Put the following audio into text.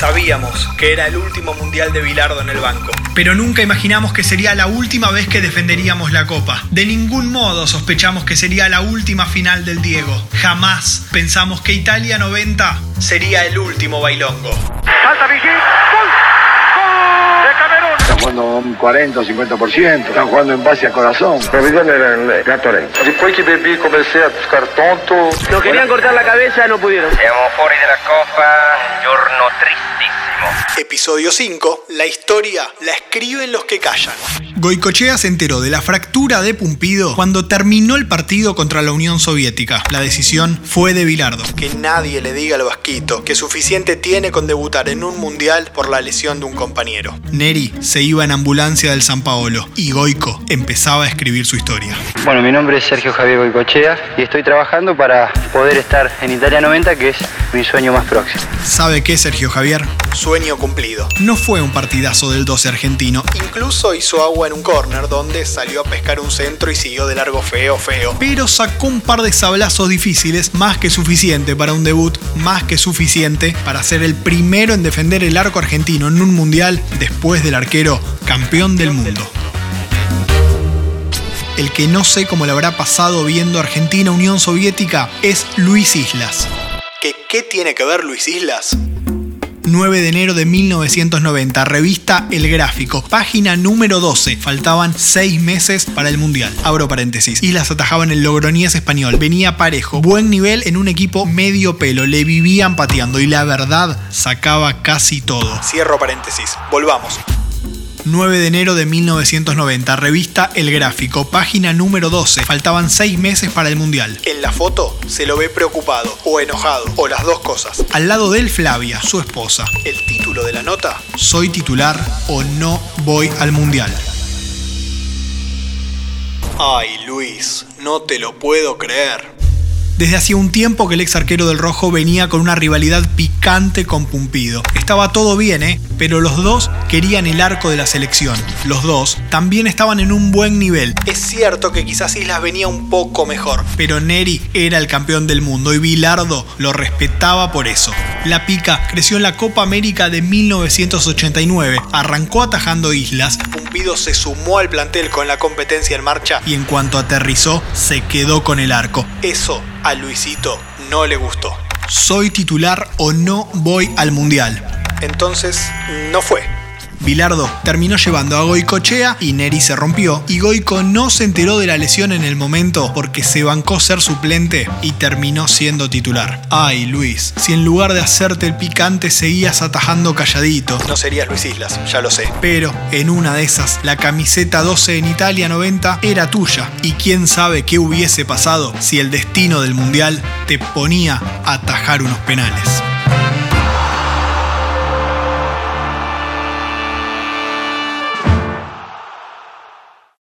Sabíamos que era el último mundial de Bilardo en el banco, pero nunca imaginamos que sería la última vez que defenderíamos la copa. De ningún modo sospechamos que sería la última final del Diego. Jamás pensamos que Italia 90 sería el último bailongo. Falta Vigil. ¡Gol! 40 o 50%, están jugando en base a corazón. Provvedere era il Gattorenzo. Después que bebí comencé a buscar tonto. Nos querían cortar la cabeza, no pudieron. Siamo fuori della Coppa, un giorno tristissimo. Episodio 5. La historia la escriben los que callan. Goicochea se enteró de la fractura de Pumpido cuando terminó el partido contra la Unión Soviética. La decisión fue de Bilardo. Que nadie le diga al vasquito que suficiente tiene con debutar en un mundial por la lesión de un compañero. Neri se iba en ambulancia del San Paolo y Goico empezaba a escribir su historia. Bueno, mi nombre es Sergio Javier Goicochea y estoy trabajando para poder estar en Italia 90, que es mi sueño más próximo. ¿Sabe qué, Sergio Javier? Sueño cumplido. No fue un partidazo del 12 argentino. Incluso hizo agua en un córner donde salió a pescar un centro y siguió de largo feo, feo. Pero sacó un par de sablazos difíciles, más que suficiente para un debut, más que suficiente para ser el primero en defender el arco argentino en un mundial después del arquero campeón del mundo. El que no sé cómo le habrá pasado viendo Argentina Unión Soviética es Luis Islas. ¿Qué, ¿Qué tiene que ver Luis Islas? 9 de enero de 1990, revista El Gráfico, página número 12. Faltaban 6 meses para el Mundial. Abro paréntesis. Islas atajaban el Logroñés español. Venía parejo. Buen nivel en un equipo medio pelo. Le vivían pateando y la verdad sacaba casi todo. Cierro paréntesis. Volvamos. 9 de enero de 1990, revista El Gráfico, página número 12. Faltaban 6 meses para el Mundial. En la foto se lo ve preocupado o enojado, o las dos cosas. Al lado de él Flavia, su esposa. El título de la nota, Soy titular o no voy al Mundial. Ay, Luis, no te lo puedo creer. Desde hacía un tiempo que el ex arquero del Rojo venía con una rivalidad picante con Pumpido. Estaba todo bien, ¿eh? Pero los dos querían el arco de la selección. Los dos también estaban en un buen nivel. Es cierto que quizás Islas venía un poco mejor, pero Neri era el campeón del mundo y Bilardo lo respetaba por eso. La pica creció en la Copa América de 1989, arrancó atajando Islas, Pumpido se sumó al plantel con la competencia en marcha y en cuanto aterrizó se quedó con el arco. Eso a Luisito no le gustó. Soy titular o no voy al mundial. Entonces, no fue. Bilardo terminó llevando a Goicochea y Neri se rompió. Y Goico no se enteró de la lesión en el momento porque se bancó ser suplente y terminó siendo titular. Ay, Luis, si en lugar de hacerte el picante seguías atajando calladito, no serías Luis Islas, ya lo sé. Pero en una de esas, la camiseta 12 en Italia 90 era tuya. Y quién sabe qué hubiese pasado si el destino del mundial te ponía a atajar unos penales.